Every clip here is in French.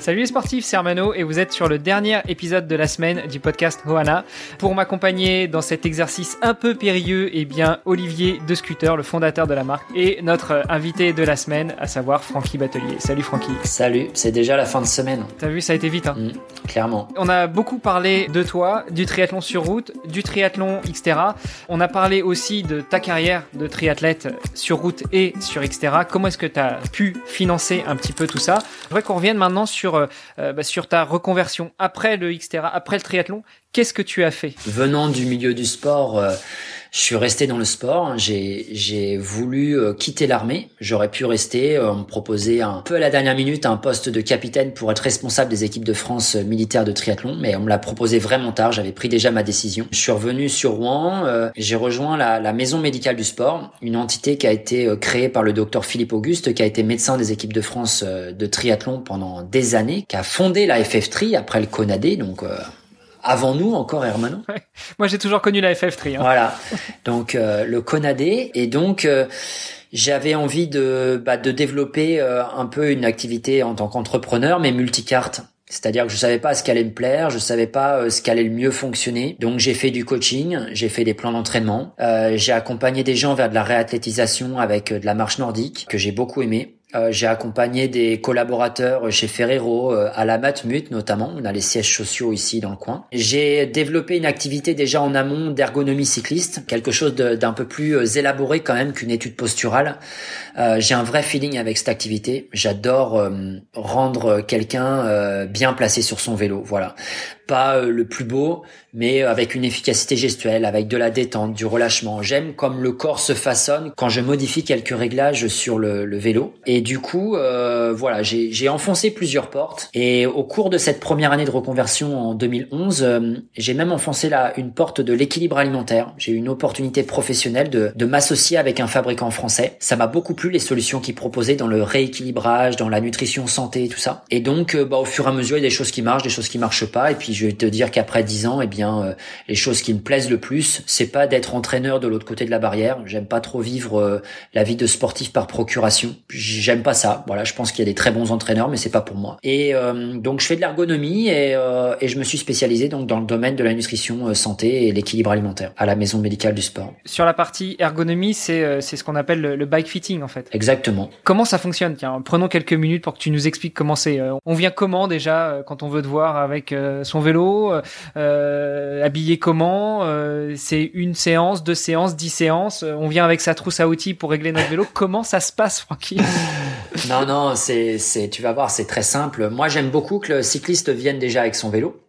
Salut les sportifs, c'est Armano et vous êtes sur le dernier épisode de la semaine du podcast Hoana. Pour m'accompagner dans cet exercice un peu périlleux, eh bien Olivier De Scooter, le fondateur de la marque, et notre invité de la semaine, à savoir Francky Batelier. Salut Francky. Salut, c'est déjà la fin de semaine. T'as vu, ça a été vite. Hein mmh, clairement. On a beaucoup parlé de toi, du triathlon sur route, du triathlon Xterra. On a parlé aussi de ta carrière de triathlète sur route et sur Xterra. Comment est-ce que tu as pu financer un petit peu tout ça? Je voudrais qu'on revienne maintenant sur sur, euh, euh, bah, sur ta reconversion après le Xterra, après le triathlon. Qu'est-ce que tu as fait? Venant du milieu du sport, euh, je suis resté dans le sport. J'ai j'ai voulu euh, quitter l'armée. J'aurais pu rester. Euh, on me proposait un peu à la dernière minute un poste de capitaine pour être responsable des équipes de France militaires de triathlon, mais on me l'a proposé vraiment tard. J'avais pris déjà ma décision. Je suis revenu sur Rouen. j'ai rejoint la, la, maison médicale du sport, une entité qui a été créée par le docteur Philippe Auguste, qui a été médecin des équipes de France de triathlon pendant des années, qui a fondé la FF3 après le CONADE, donc avant nous encore Hermano. Moi j'ai toujours connu la FF3. Hein. Voilà, donc euh, le Conadé et donc euh, j'avais envie de bah, de développer euh, un peu une activité en tant qu'entrepreneur mais multicarte. C'est-à-dire que je savais pas ce qui allait me plaire, je savais pas ce qui allait le mieux fonctionner. Donc j'ai fait du coaching, j'ai fait des plans d'entraînement, j'ai accompagné des gens vers de la réathlétisation avec de la marche nordique que j'ai beaucoup aimé. Euh, j'ai accompagné des collaborateurs chez Ferrero, euh, à la Matmut notamment. On a les sièges sociaux ici dans le coin. J'ai développé une activité déjà en amont d'ergonomie cycliste, quelque chose d'un peu plus euh, élaboré quand même qu'une étude posturale. j'ai un vrai feeling avec cette activité. J'adore rendre quelqu'un bien placé sur son vélo. Voilà pas euh, le plus beau, mais avec une efficacité gestuelle, avec de la détente, du relâchement. J'aime comme le corps se façonne quand je modifie quelques réglages sur le, le vélo. Et du coup, euh, voilà, j'ai enfoncé plusieurs portes. Et au cours de cette première année de reconversion en 2011, euh, j'ai même enfoncé là une porte de l'équilibre alimentaire. J'ai eu une opportunité professionnelle de, de m'associer avec un fabricant français. Ça m'a beaucoup plu les solutions qu'il proposait dans le rééquilibrage, dans la nutrition santé, tout ça. Et donc, bah, au fur et à mesure, il y a des choses qui marchent, des choses qui marchent pas. Et puis je vais te dire qu'après dix ans, eh bien, euh, les choses qui me plaisent le plus, c'est pas d'être entraîneur de l'autre côté de la barrière. J'aime pas trop vivre euh, la vie de sportif par procuration. J'aime pas ça. Voilà, je pense qu'il y a des très bons entraîneurs, mais c'est pas pour moi. Et euh, donc, je fais de l'ergonomie et, et je me suis spécialisé donc dans le domaine de la nutrition santé et l'équilibre alimentaire à la maison médicale du sport. Sur la partie ergonomie, c'est c'est ce qu'on appelle le, bike fitting en fait. Exactement. Comment ça fonctionne? Tiens, prenons quelques minutes pour que tu nous expliques comment c'est. On vient comment déjà quand on veut te voir avec son vélo vélo, euh, euh, habillé comment, euh, c'est une séance, deux séances, dix séances, on vient avec sa trousse à outils pour régler notre vélo. Comment ça se passe, Francky? Non, non, c'est, c'est, tu vas voir, c'est très simple. Moi, j'aime beaucoup que le cycliste vienne déjà avec son vélo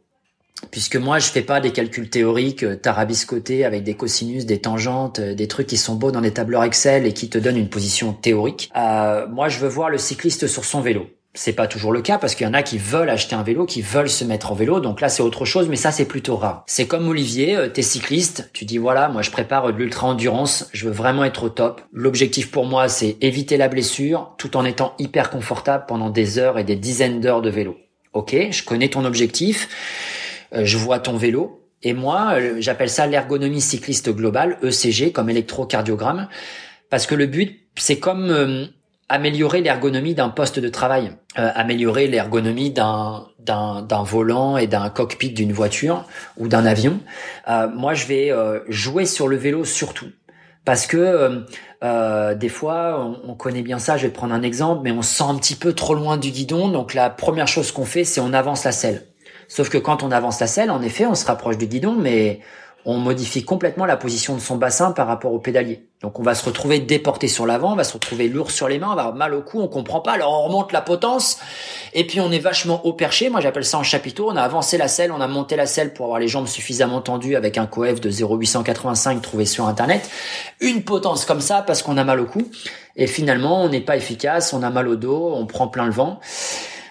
puisque moi je fais pas des calculs théoriques tarabiscotés avec des cosinus, des tangentes, des trucs qui sont beaux dans des tableurs Excel et qui te donnent une position théorique. Euh, moi je veux voir le cycliste sur son vélo. C'est pas toujours le cas parce qu'il y en a qui veulent acheter un vélo, qui veulent se mettre en vélo. Donc là, c'est autre chose, mais ça, c'est plutôt rare. C'est comme Olivier, euh, t'es cycliste, tu dis voilà, moi je prépare de l'ultra endurance, je veux vraiment être au top. L'objectif pour moi, c'est éviter la blessure tout en étant hyper confortable pendant des heures et des dizaines d'heures de vélo. Ok, je connais ton objectif, euh, je vois ton vélo, et moi, euh, j'appelle ça l'ergonomie cycliste globale, ECG, comme électrocardiogramme, parce que le but, c'est comme améliorer l'ergonomie d'un poste de travail, euh, améliorer l'ergonomie d'un d'un volant et d'un cockpit d'une voiture ou d'un avion. Euh, moi, je vais euh, jouer sur le vélo surtout parce que des fois, on, on, connaît bien ça. Je vais prendre un exemple, mais on se sent un petit peu trop loin du guidon. Donc la première chose qu'on fait, c'est on avance la selle. Sauf que quand on avance la selle, en effet, on se rapproche du guidon, mais on modifie complètement la position de son bassin par rapport au pédalier. Donc on va se retrouver déporté sur l'avant, on va se retrouver lourd sur les mains, on va avoir mal au cou, on comprend pas, alors on remonte la potence, et puis on est vachement haut perché, moi j'appelle ça en chapiteau, on a avancé la selle, on a monté la selle pour avoir les jambes suffisamment tendues avec un coef de 0,885 trouvé sur internet, une potence comme ça parce qu'on a mal au cou, et finalement on n'est pas efficace, on a mal au dos, on prend plein le vent.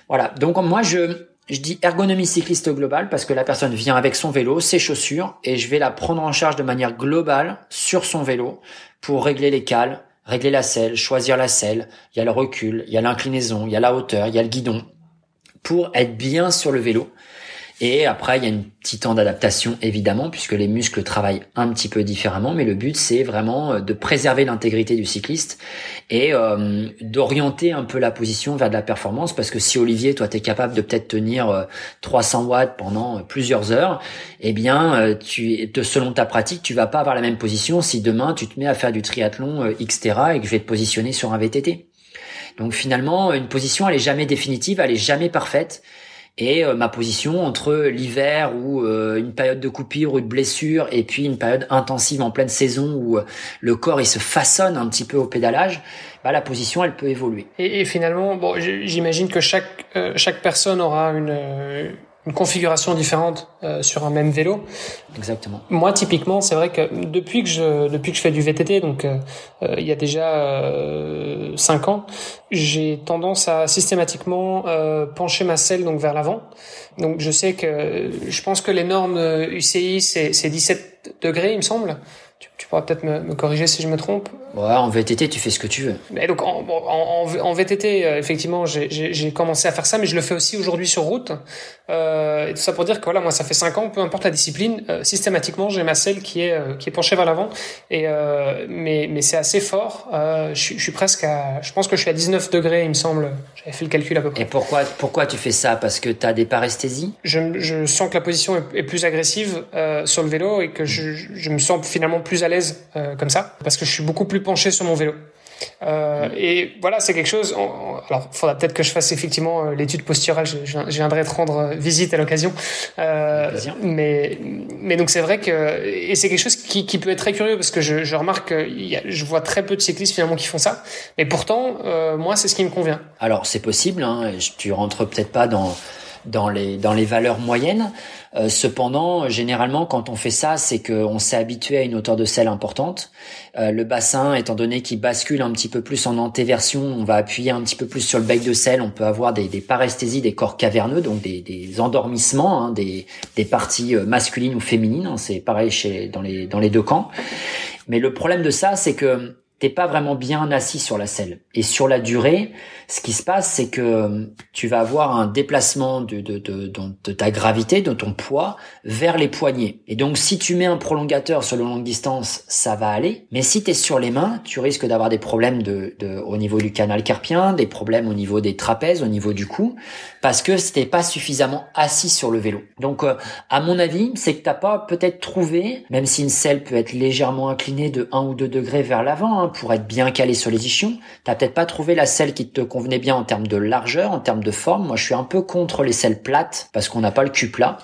Voilà, donc moi je je dis ergonomie cycliste globale parce que la personne vient avec son vélo, ses chaussures, et je vais la prendre en charge de manière globale sur son vélo pour régler les cales, régler la selle, choisir la selle. Il y a le recul, il y a l'inclinaison, il y a la hauteur, il y a le guidon pour être bien sur le vélo et après, il y a une petite temps d'adaptation, évidemment, puisque les muscles travaillent un petit peu différemment. Mais le but, c'est vraiment euh, de préserver l'intégrité du cycliste et euh, d'orienter un peu la position vers de la performance. Parce que si Olivier, toi, tu es capable de peut-être tenir 300 euh, watts pendant plusieurs heures, eh bien, tu, selon ta pratique, tu vas pas avoir la même position si demain, tu te mets à faire du triathlon, etc., et que je vais te positionner sur un VTT. Donc finalement, une position, elle est jamais définitive, elle est jamais parfaite et euh, ma position entre l'hiver ou euh, une période de coupure ou de blessure et puis une période intensive en pleine saison où euh, le corps il se façonne un petit peu au pédalage, bah, la position elle peut évoluer. Et, et finalement, bon, j'imagine que chaque chaque personne aura une une configuration différente euh, sur un même vélo. Exactement. Moi, typiquement, c'est vrai que depuis que je depuis que je fais du VTT, donc euh, euh, il y a déjà cinq ans, j'ai tendance à systématiquement pencher ma selle donc vers l'avant. Donc je sais que je pense que les normes UCI c'est c'est 17 degrés, il me semble. Tu, tu pourras peut-être me, me, corriger si je me trompe. Ouais, en VTT, tu fais ce que tu veux. Mais donc en, en, en VTT, euh, effectivement, j'ai commencé à faire ça, mais je le fais aussi aujourd'hui sur route. Euh, et tout ça pour dire que voilà, moi, ça fait cinq ans, peu importe la discipline, euh, systématiquement, j'ai ma selle qui est qui est penchée vers l'avant. Et mais mais c'est assez fort. je, je, suis presque à, je pense que je suis à 19 degrés, il me semble. J'avais fait le calcul à peu près. Et pourquoi pourquoi tu fais ça? Parce que tu as des paresthésies? Je, je sens que la position est, est plus agressive sur le vélo et que je, je me sens finalement plus à l'aise comme ça, parce que je suis beaucoup plus penché sur mon vélo. Euh, et voilà, c'est quelque chose. alors, il faudra peut-être que je fasse effectivement euh, l'étude posturale. Je, je, viendrai te rendre euh, visite à l'occasion. Euh, mais, mais donc c'est vrai que et c'est quelque chose qui, qui, peut être très curieux parce que je, je remarque que je vois très peu de cyclistes finalement qui font ça. Mais pourtant, moi, c'est ce qui me convient. Alors, c'est possible. Hein, tu rentres peut-être pas dans dans les dans les valeurs moyennes. Euh, cependant, généralement, quand on fait ça, c'est qu'on s'est habitué à une hauteur de selle importante. Euh, le bassin, étant donné qu'il bascule un petit peu plus en antéversion, on va appuyer un petit peu plus sur le bec de selle. On peut avoir des, des paresthésies, des corps caverneux, donc des, des endormissements, hein, des, des parties euh, masculines ou féminines. Hein, c'est pareil chez dans les dans les deux camps. Mais le problème de ça, c'est que t'es pas vraiment bien assis sur la selle. Et sur la durée, ce qui se passe, c'est que euh, tu vas avoir un déplacement de, ta gravité, de ton poids, vers les poignets. Et donc, si tu mets un prolongateur sur le longue distance, ça va aller. Mais si tu es sur les mains, tu risques d'avoir des problèmes au niveau du canal carpien, des problèmes au niveau des trapèzes, au niveau du cou, parce que c'était pas suffisamment assis sur le vélo. Donc, euh, à mon avis, c'est que t'as pas peut-être trouvé, même si une selle peut être légèrement inclinée de 1 ou 2 degrés vers l'avant, hein, pour être bien calé sur les ischions. T'as peut-être pas trouvé la selle qui te convenait bien en termes de largeur, en termes de forme. Moi, je suis un peu contre les selles plates parce qu'on n'a pas le cul plat.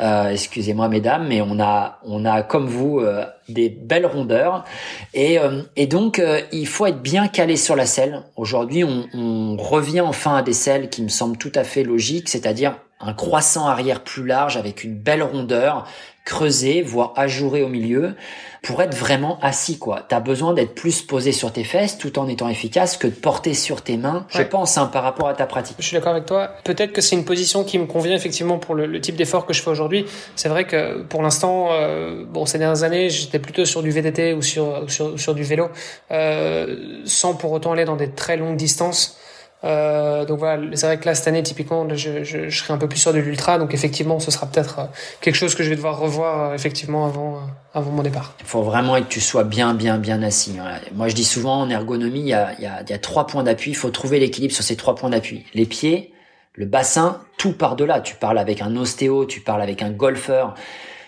Euh, excusez-moi mesdames, mais on a on a comme vous euh, des belles rondeurs et euh, et donc il faut être bien calé sur la selle. Aujourd'hui, on, on revient enfin à des selles qui me semblent tout à fait logiques, c'est-à-dire un croissant arrière plus large avec une belle rondeur, creusé, voire ajouré au milieu, pour être vraiment assis, quoi. T'as besoin d'être plus posé sur tes fesses tout en étant efficace que de porter sur tes mains, je pense, hein, par rapport à ta pratique. Je suis d'accord avec toi. Peut-être que c'est une position qui me convient effectivement pour le, type d'effort que je fais aujourd'hui. C'est vrai que pour l'instant, euh, bon, ces dernières années, plutôt sur du VTT ou sur, sur, du vélo, euh, sans pour autant aller dans des très longues distances. Euh, donc voilà, c'est vrai que là cette année typiquement, je, serai un peu plus sûr de l'ultra, donc effectivement, ce sera peut-être euh, quelque chose que je vais devoir revoir effectivement avant avant mon départ. Il faut vraiment que tu sois bien bien bien assis. Moi, je dis souvent en ergonomie, il y a y y a trois points d'appui. Il faut trouver l'équilibre sur ces trois points d'appui. Les pieds, le bassin, tout par delà. Tu parles avec un ostéo, tu parles avec un golfeur,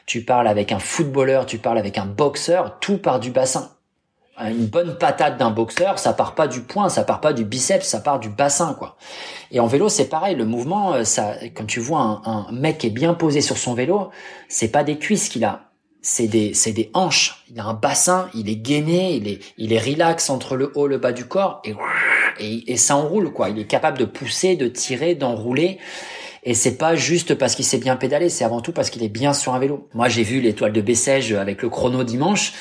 tu parles avec un footballeur, tu parles avec un boxeur, tout part du bassin une bonne patate d'un boxeur, ça part pas du poing, ça part pas du biceps, ça part du bassin, quoi. Et en vélo, c'est pareil. Le mouvement, euh, ça, quand tu vois un, mec qui est bien posé sur son vélo, c'est pas des cuisses qu'il a, c'est des, c'est des hanches. Il a un bassin, il est gainé, il est, il est relax entre le haut, le bas du corps, et, et, et ça enroule, quoi. Il est capable de pousser, de tirer, d'enrouler. Et c'est pas juste parce qu'il sait bien pédaler, c'est avant tout parce qu'il est bien sur un vélo. Moi, j'ai vu l'étoile de Bessèges avec le chrono dimanche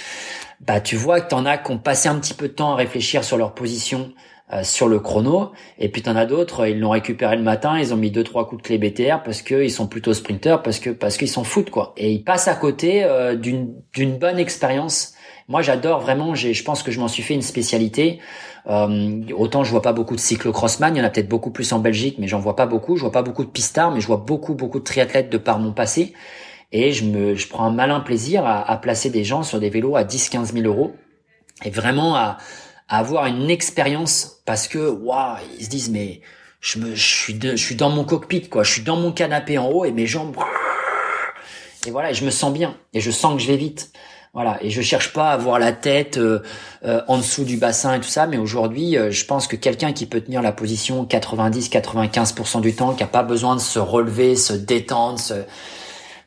bah tu vois que t'en as qui ont passé un petit peu de temps à réfléchir sur leur position euh, sur le chrono. Et puis t'en as d'autres, ils l'ont récupéré le matin, ils ont mis deux trois coups de clé BTR parce que ils sont plutôt sprinters, parce que parce qu'ils s'en foutent quoi. Et ils passent à côté euh, d'une d'une bonne expérience. Moi, j'adore vraiment. Je pense que je m'en suis fait une spécialité. Euh, autant je vois pas beaucoup de cyclocrossman, il y en a peut-être beaucoup plus en Belgique, mais j'en vois pas beaucoup. Je vois pas beaucoup de pistards, mais je vois beaucoup beaucoup de triathlètes de par mon passé. Et je me, je prends un malin plaisir à, placer des gens sur des vélos à 10-15 000 euros et vraiment à, à avoir une expérience parce que waouh, ils se disent mais je me, je suis, je suis dans mon cockpit quoi, je suis dans mon canapé en haut et mes jambes et voilà, et je me sens bien et je sens que je vais vite. Voilà, et je cherche pas à avoir la tête euh, euh, en dessous du bassin et tout ça, mais aujourd'hui, euh, je pense que quelqu'un qui peut tenir la position 90-95% du temps, qui a pas besoin de se relever, se détendre, se...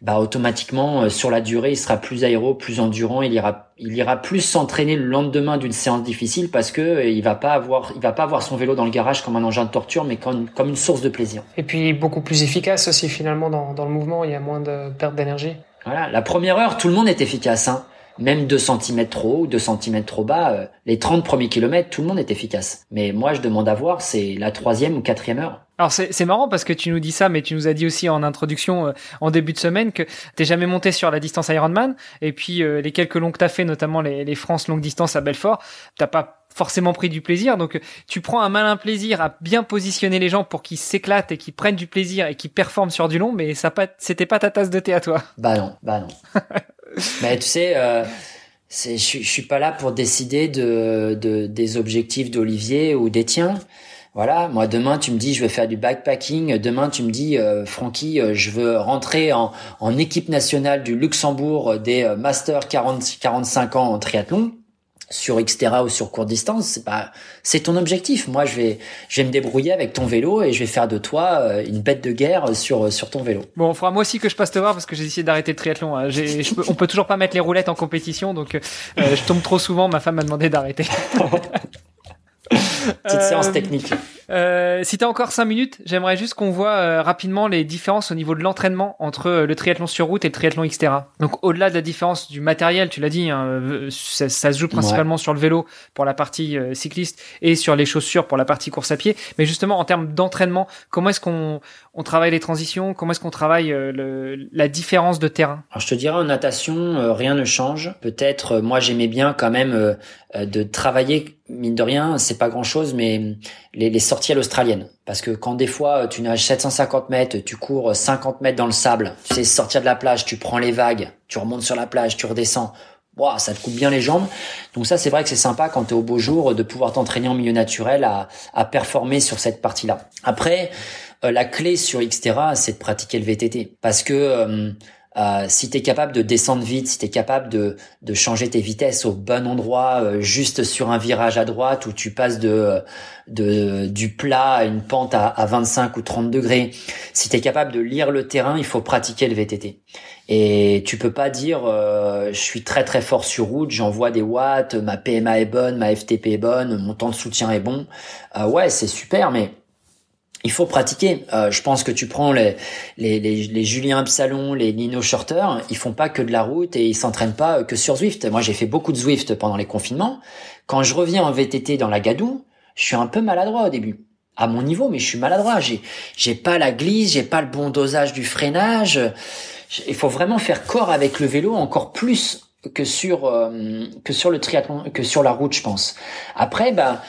bah automatiquement sur la durée, il sera plus aéro, plus endurant, il ira, il ira plus s'entraîner le lendemain d'une séance difficile parce que il va pas avoir, il va pas avoir son vélo dans le garage comme un engin de torture, mais comme, comme une source de plaisir. Et puis beaucoup plus efficace aussi finalement dans, dans le mouvement, il y a moins de perte d'énergie. Voilà, la première heure, tout le monde est efficace. Hein même 2 cm trop haut ou 2 cm trop bas, euh, les 30 premiers kilomètres, tout le monde est efficace. Mais moi, je demande à voir, c'est la troisième ou quatrième heure. Alors c'est marrant parce que tu nous dis ça, mais tu nous as dit aussi en introduction, euh, en début de semaine, que t'es jamais monté sur la distance Ironman, et puis euh, les quelques longs que t'as fait, notamment les, les France longue distance à Belfort, t'as pas forcément pris du plaisir. Donc tu prends un malin plaisir à bien positionner les gens pour qu'ils s'éclatent et qu'ils prennent du plaisir et qu'ils performent sur du long, mais ça pas, c'était pas ta tasse de thé à toi. Bah non, bah non. Mais tu sais, euh, je, je suis pas là pour décider de, de des objectifs d'Olivier ou des tiens. Voilà, moi demain tu me dis je vais faire du backpacking, demain tu me dis euh, Francky euh, je veux rentrer en, en équipe nationale du Luxembourg des euh, Master 40 45 ans en triathlon sur Xterra ou sur courte distance, c'est pas, c'est ton objectif. Moi, je vais, je vais me débrouiller avec ton vélo et je vais faire de toi euh, une bête de guerre sur sur ton vélo. Bon, il faudra moi aussi que je passe te voir parce que j'ai essayé d'arrêter le triathlon. Hein. Je peux, on peut toujours pas mettre les roulettes en compétition, donc euh, je tombe trop souvent. Ma femme m'a demandé d'arrêter. Petite séance technique. Euh, si tu as encore 5 minutes, j'aimerais juste qu'on voit euh, rapidement les différences au niveau de l'entraînement entre euh, le triathlon sur route et le triathlon Xterra. Donc au-delà de la différence du matériel, tu l'as dit, hein, euh, ça, ça, se joue principalement sur le vélo pour la partie cycliste et sur les chaussures pour la partie course à pied. Mais justement en termes d'entraînement, comment est-ce qu'on on travaille les transitions? Comment est-ce qu'on travaille le, la différence de terrain? Alors je te dirais en natation, rien ne change. Peut-être moi j'aimais bien quand même de travailler mine de rien, c'est pas grand-chose, mais les, les sorties à l'australienne. Parce que quand des fois tu nages 750 mètres, tu cours 50 mètres dans le sable, tu sais sortir de la plage, tu prends les vagues, tu remontes sur la plage, tu redescends. Wow, ça te coupe bien les jambes. Donc ça, c'est vrai que c'est sympa quand tu es au beau jour de pouvoir t'entraîner en milieu naturel à, à performer sur cette partie-là. Après, euh, la clé sur Xterra, c'est de pratiquer le VTT. Parce que... Euh, euh, si tu es capable de descendre vite, si tu es capable de, de changer tes vitesses au bon endroit, euh, juste sur un virage à droite où tu passes de, de du plat à une pente à, à 25 ou 30 degrés, si tu es capable de lire le terrain, il faut pratiquer le VTT. Et tu peux pas dire euh, je suis très très fort sur route, j'envoie des watts, ma PMA est bonne, ma FTP est bonne, mon temps de soutien est bon. ouais, c'est super, mais il faut pratiquer. Euh, je pense que tu prends les, les, les, les Julien Absalon, les Nino Shorter, ils font pas que de la route et ils s'entraînent pas que sur Zwift. Moi, j'ai fait beaucoup de Zwift pendant les confinements. Quand je reviens en VTT dans la Gadoue, je suis un peu maladroit au début. À mon niveau, mais je suis maladroit. J'ai, j'ai pas la glisse, j'ai pas le bon dosage du freinage. Il faut vraiment faire corps avec le vélo encore plus que sur euh, que sur le triathlon, que sur la route, je pense. Après, bah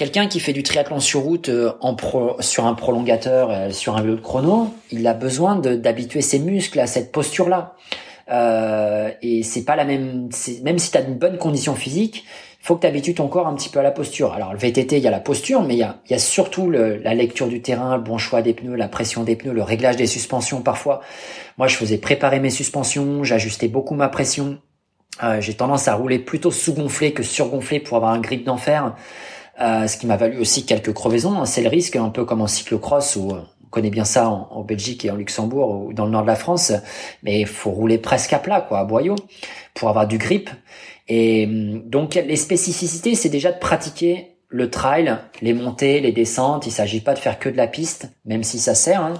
Quelqu'un qui fait du triathlon sur route euh, en pro, sur un prolongateur, euh, sur un vélo de chrono, il a besoin d'habituer ses muscles à cette posture-là. Euh, et c'est pas la même. Même si tu as une bonne condition physique, il faut que tu habitues ton corps un petit peu à la posture. Alors le VTT, il y a la posture, mais il y a, y a surtout le, la lecture du terrain, le bon choix des pneus, la pression des pneus, le réglage des suspensions parfois. Moi, je faisais préparer mes suspensions, j'ajustais beaucoup ma pression. Euh, J'ai tendance à rouler plutôt sous-gonflé que sur-gonflé pour avoir un grip d'enfer. Euh, ce qui m'a valu aussi quelques crevaisons. Hein. C'est le risque, un peu comme en cyclocross où on connaît bien ça en, Belgique et en Luxembourg ou dans le nord de la France, mais il faut rouler presque à plat, quoi, à boyau, pour avoir du grip. Et hum, donc les spécificités, c'est déjà de pratiquer le trail, les montées, les descentes. Il s'agit pas de faire que de la piste, même si ça sert. Hein.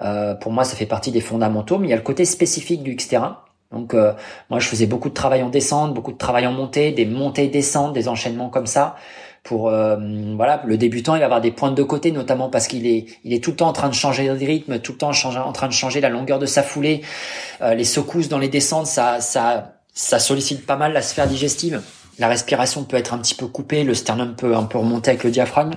Euh, pour moi, ça fait partie des fondamentaux, mais il y a le côté spécifique du Xterra. Donc euh, moi, je faisais beaucoup de travail en descente, beaucoup de travail en montée, des montées-descentes, des enchaînements comme ça pour voilà le débutant il va avoir des pointes de côté notamment parce qu'il est il est tout le temps en train de changer de rythme tout le temps en train de changer la longueur de sa foulée. Les secousses dans les descentes ça ça ça sollicite pas mal la sphère digestive. La respiration peut être un petit peu coupée le sternum peut un peu remonter avec le diaphragme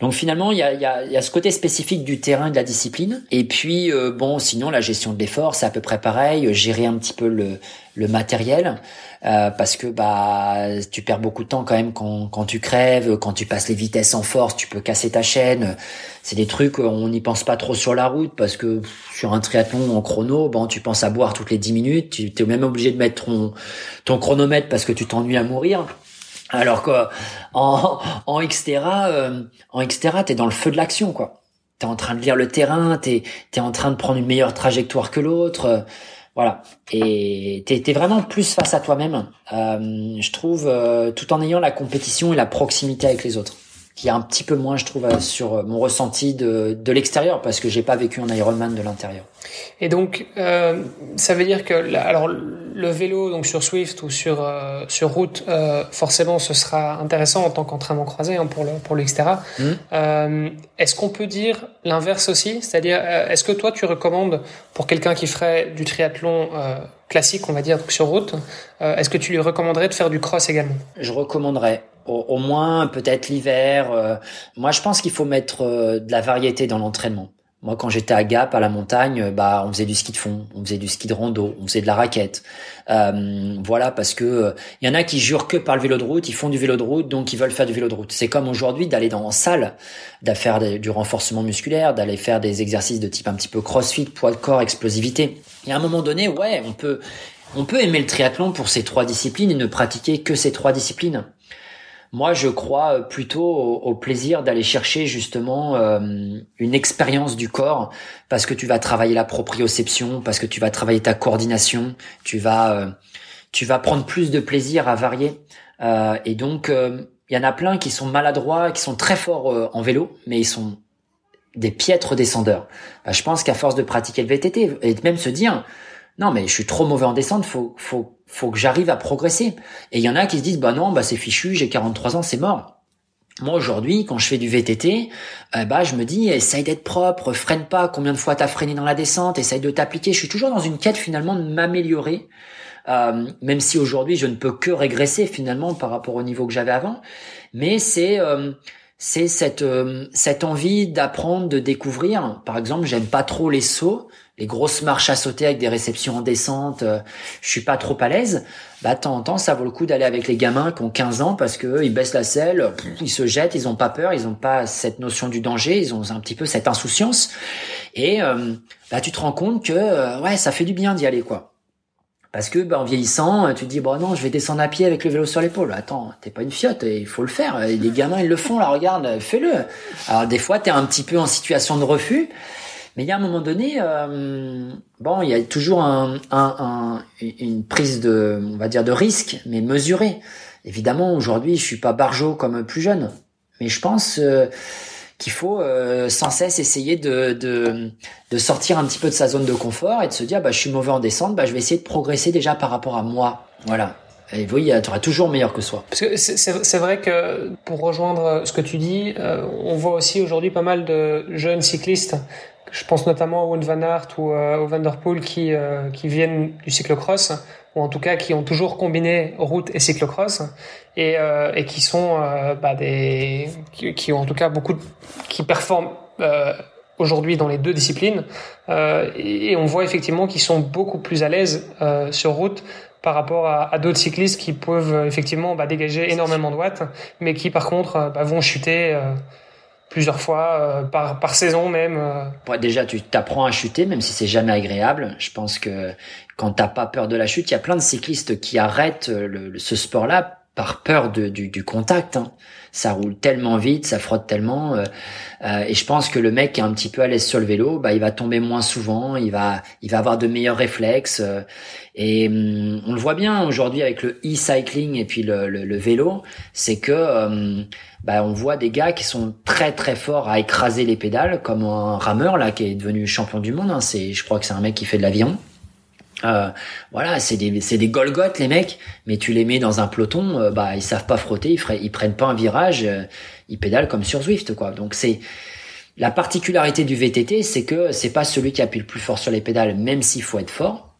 donc finalement, il y a, y, a, y a, ce côté spécifique du terrain de la discipline. Et puis, euh, bon, sinon, la gestion de l'effort, c'est à peu près pareil. Gérer un petit peu le, le matériel. Euh, parce que bah tu perds beaucoup de temps quand même quand, quand tu crèves, quand tu passes les vitesses en force, tu peux casser ta chaîne. C'est des trucs on n'y pense pas trop sur la route parce que sur un triathlon en chrono, bon tu penses à boire toutes les 10 minutes, tu es même obligé de mettre ton ton chronomètre parce que tu t'ennuies à mourir. Alors que en, en Xterra, euh, t'es dans le feu de l'action, quoi. T'es en train de lire le terrain, t'es es en train de prendre une meilleure trajectoire que l'autre, euh, voilà. Et t'es es vraiment plus face à toi-même, euh, je trouve, euh, tout en ayant la compétition et la proximité avec les autres qui est un petit peu moins, je trouve, euh, sur euh, mon ressenti de, de l'extérieur, parce que j'ai pas vécu un Ironman de l'intérieur. Et donc, euh, ça veut dire que, alors, le vélo, donc sur Swift ou sur euh, sur route, euh, forcément, ce sera intéressant en tant qu'entraînement croisé hein, pour le pour l'Xterra. Mmh. est-ce qu'on peut dire l'inverse aussi, c'est-à-dire, est-ce que toi, tu recommandes pour quelqu'un qui ferait du triathlon classique, on va dire, donc sur route, est-ce que tu lui recommanderais de faire du cross également? Je recommanderais au, moins peut-être l'hiver. Euh, moi, je pense qu'il faut mettre euh, de la variété dans l'entraînement. Moi, quand j'étais à Gap, à la montagne, euh, bah, on faisait du ski de fond, on faisait du ski de rando, on faisait de la raquette. Euh, voilà, parce que il y en a qui jurent que par le vélo de route, ils font du vélo de route, donc ils veulent faire du vélo de route. C'est comme aujourd'hui d'aller dans en salle, d'aller faire du renforcement musculaire, d'aller faire des exercices de type un petit peu crossfit, poids de corps, explosivité. Et à un moment donné, ouais, on peut, on peut aimer le triathlon pour ces trois disciplines et ne pratiquer que ces trois disciplines. Moi, je crois euh, plutôt au, plaisir d'aller chercher justement euh, une expérience du corps parce que tu vas travailler la proprioception, parce que tu vas travailler ta coordination, tu vas euh, tu vas prendre plus de plaisir à varier. et donc, il y en a plein qui sont maladroits, qui sont très forts en vélo, mais ils sont des piètres descendeurs. Bah, je pense qu'à force de pratiquer le VTT et même se dire non mais je suis trop mauvais en descente, faut faut faut que j'arrive à progresser. Et il y en a qui se disent, bah non, bah c'est fichu, j'ai 43 ans, c'est mort. Moi aujourd'hui, quand je fais du VTT, euh, bah je me dis, essaye d'être propre, freine pas. Combien de fois t'as freiné dans la descente Essaye de t'appliquer. Je suis toujours dans une quête finalement de m'améliorer, euh, même si aujourd'hui je ne peux que régresser finalement par rapport au niveau que j'avais avant. Mais c'est euh, c'est cette cette envie d'apprendre, de découvrir. Par exemple, j'aime pas trop les sauts les grosses marches à sauter avec des réceptions en descente, euh, je suis pas trop à l'aise, bah de temps en temps ça vaut le coup d'aller avec les gamins qui ont 15 ans parce que ils baissent la selle, ils se jettent, ils ont pas peur, ils ont pas cette notion du danger, ils ont un petit peu cette insouciance et euh, bah tu te rends compte que euh, ouais ça fait du bien d'y aller quoi. Parce que bah, en vieillissant, tu te dis bon non, je vais descendre à pied avec le vélo sur l'épaule. Attends, t'es pas une fiotte, il faut le faire. les gamins ils le font là, regarde, fais-le. Alors des fois t'es un petit peu en situation de refus. Mais il y a un moment donné, euh, bon, il y a toujours un, un, une prise de, on va dire, de risque, mais mesurée. Évidemment, aujourd'hui, je suis pas barjot comme plus jeune, mais je pense euh, qu'il faut euh, sans cesse essayer de, de, de, sortir un petit peu de sa zone de confort et de se dire, bah, je suis mauvais en descente, bah, je vais essayer de progresser déjà par rapport à moi. Voilà. Et vous voyez, tu auras toujours meilleur que soi. Parce que c'est vrai que pour rejoindre ce que tu dis, on voit aussi aujourd'hui pas mal de jeunes cyclistes je pense notamment à Wout van Aert ou euh, au Vanderpool qui, euh, qui viennent du cyclocross, ou en tout cas qui ont toujours combiné route et cyclocross, et, euh, et qui sont bah, des, qui, ont en tout cas beaucoup, de, qui performent aujourd'hui dans les deux disciplines, et, et, on voit effectivement qu'ils sont beaucoup plus à l'aise sur route par rapport à, à d'autres cyclistes qui peuvent effectivement bah, dégager énormément de watts, mais qui par contre bah, vont chuter plusieurs fois euh, par, par saison même. Euh. déjà, tu t'apprends à chuter, même si c'est jamais agréable. Je pense que quand t'as pas peur de la chute, il y a plein de cyclistes qui arrêtent le, ce sport-là par peur de, du, du contact. Hein. Ça roule tellement vite, ça frotte tellement, euh, euh, et je pense que le mec qui est un petit peu à l'aise sur le vélo, bah il va tomber moins souvent, il va il va avoir de meilleurs réflexes, et hum, on le voit bien aujourd'hui avec le e-cycling et puis le, le, le vélo, c'est que hum, bah, on voit des gars qui sont très très forts à écraser les pédales, comme un rameur là qui est devenu champion du monde. Hein. C'est, je crois que c'est un mec qui fait de l'avion. Euh, voilà, c'est des c'est des les mecs, mais tu les mets dans un peloton, euh, bah ils savent pas frotter, ils prennent pas un virage, euh, ils pédalent comme sur Zwift quoi. Donc c'est la particularité du VTT, c'est que c'est pas celui qui appuie le plus fort sur les pédales, même s'il faut être fort.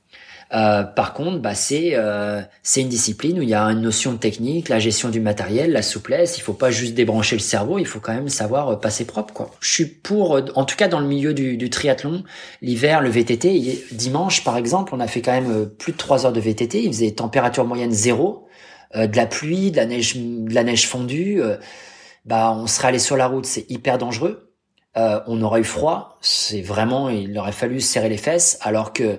Euh, par contre, bah, c'est euh, c'est une discipline où il y a une notion de technique, la gestion du matériel, la souplesse. Il faut pas juste débrancher le cerveau, il faut quand même savoir euh, passer propre. Quoi. Je suis pour, en tout cas dans le milieu du, du triathlon, l'hiver, le VTT. Dimanche, par exemple, on a fait quand même plus de trois heures de VTT. Il faisait température moyenne zéro, de la pluie, de la neige, de la neige fondue. bah, on serait allé sur la route, c'est hyper dangereux. on aurait eu froid, c'est vraiment, il aurait fallu serrer les fesses, alors que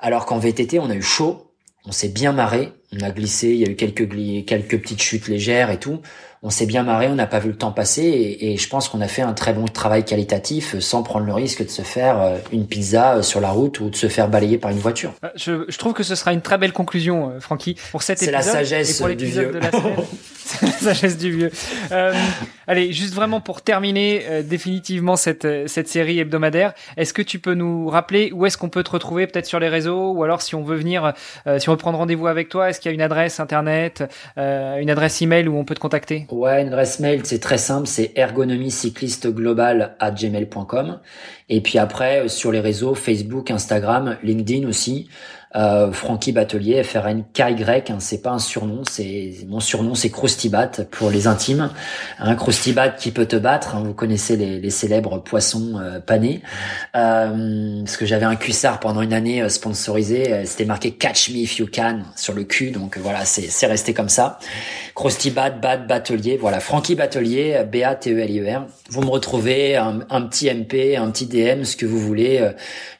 alors qu'en VTT, on a eu chaud, on s'est bien marré, on a glissé, il y a eu quelques, quelques petites chutes légères et tout on s'est bien marré, on n'a pas vu le temps passer et, je pense qu'on a fait un très bon travail qualitatif euh, sans prendre le risque de se faire euh, une pizza euh, sur la route ou de se faire balayer par une voiture. Je, trouve que ce sera une très belle conclusion, Francky, pour cet épisode. C'est la sagesse du vieux. Sagesse du vieux. allez, juste vraiment pour terminer définitivement cette, cette série hebdomadaire, est-ce que tu peux nous rappeler où est-ce qu'on peut te retrouver, peut-être sur les réseaux, ou alors si on veut venir, si on veut prendre rendez-vous avec toi, est-ce qu'il y a une adresse internet, une adresse email où on peut te contacter? Ouais, une adresse mail, c'est très simple, c'est ergonomiecyclisteglobal@gmail.com. Et puis après, sur les réseaux, Facebook, Instagram, LinkedIn aussi. Euh, Francky Batelier, FRN KY, hein, c'est pas un surnom, c'est mon surnom, c'est Croustibat pour les intimes. Un Croustibat qui peut te battre. Hein, vous connaissez les, les célèbres poissons euh, panés. Euh, parce que j'avais un cuissard pendant une année euh, sponsorisé, euh, c'était marqué Catch me if you can sur le cul, donc voilà, c'est resté comme ça. Croustibat, Bat, Batelier, voilà, Francky Batelier, B A T E L I E R. Vous me retrouvez un, un petit MP, un petit DM, ce que vous voulez.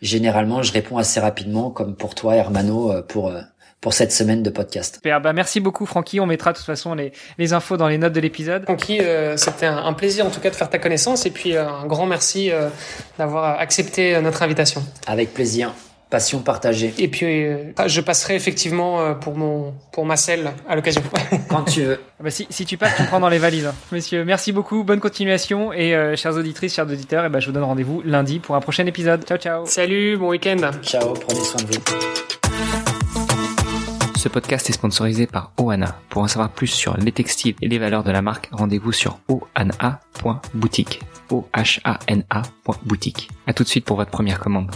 généralement, je réponds assez rapidement, comme pour toi Hermano euh, pour euh, pour cette semaine de podcast. Super, bah merci beaucoup Francky, on mettra de toute façon les, les infos dans les notes de l'épisode. Francky, euh, c'était un, plaisir en tout cas de faire ta connaissance et puis un grand merci d'avoir accepté notre invitation. Avec plaisir. Passion partagée. Et puis, je passerai effectivement pour mon pour ma selle à l'occasion. Quand tu veux. Ah bah si, si tu passes, tu prends dans les valises. Hein. Messieurs, merci beaucoup, bonne continuation et chères auditrices, chers auditeurs, et bah, je vous donne rendez-vous lundi pour un prochain épisode. Ciao, ciao. Salut, bon week-end. Ciao, prenez soin de vous. Ce podcast est sponsorisé par Oana. Pour en savoir plus sur les textiles et les valeurs de la marque, rendez-vous sur oana.boutique. O-H-A-N-A.boutique. A tout de suite pour votre première commande.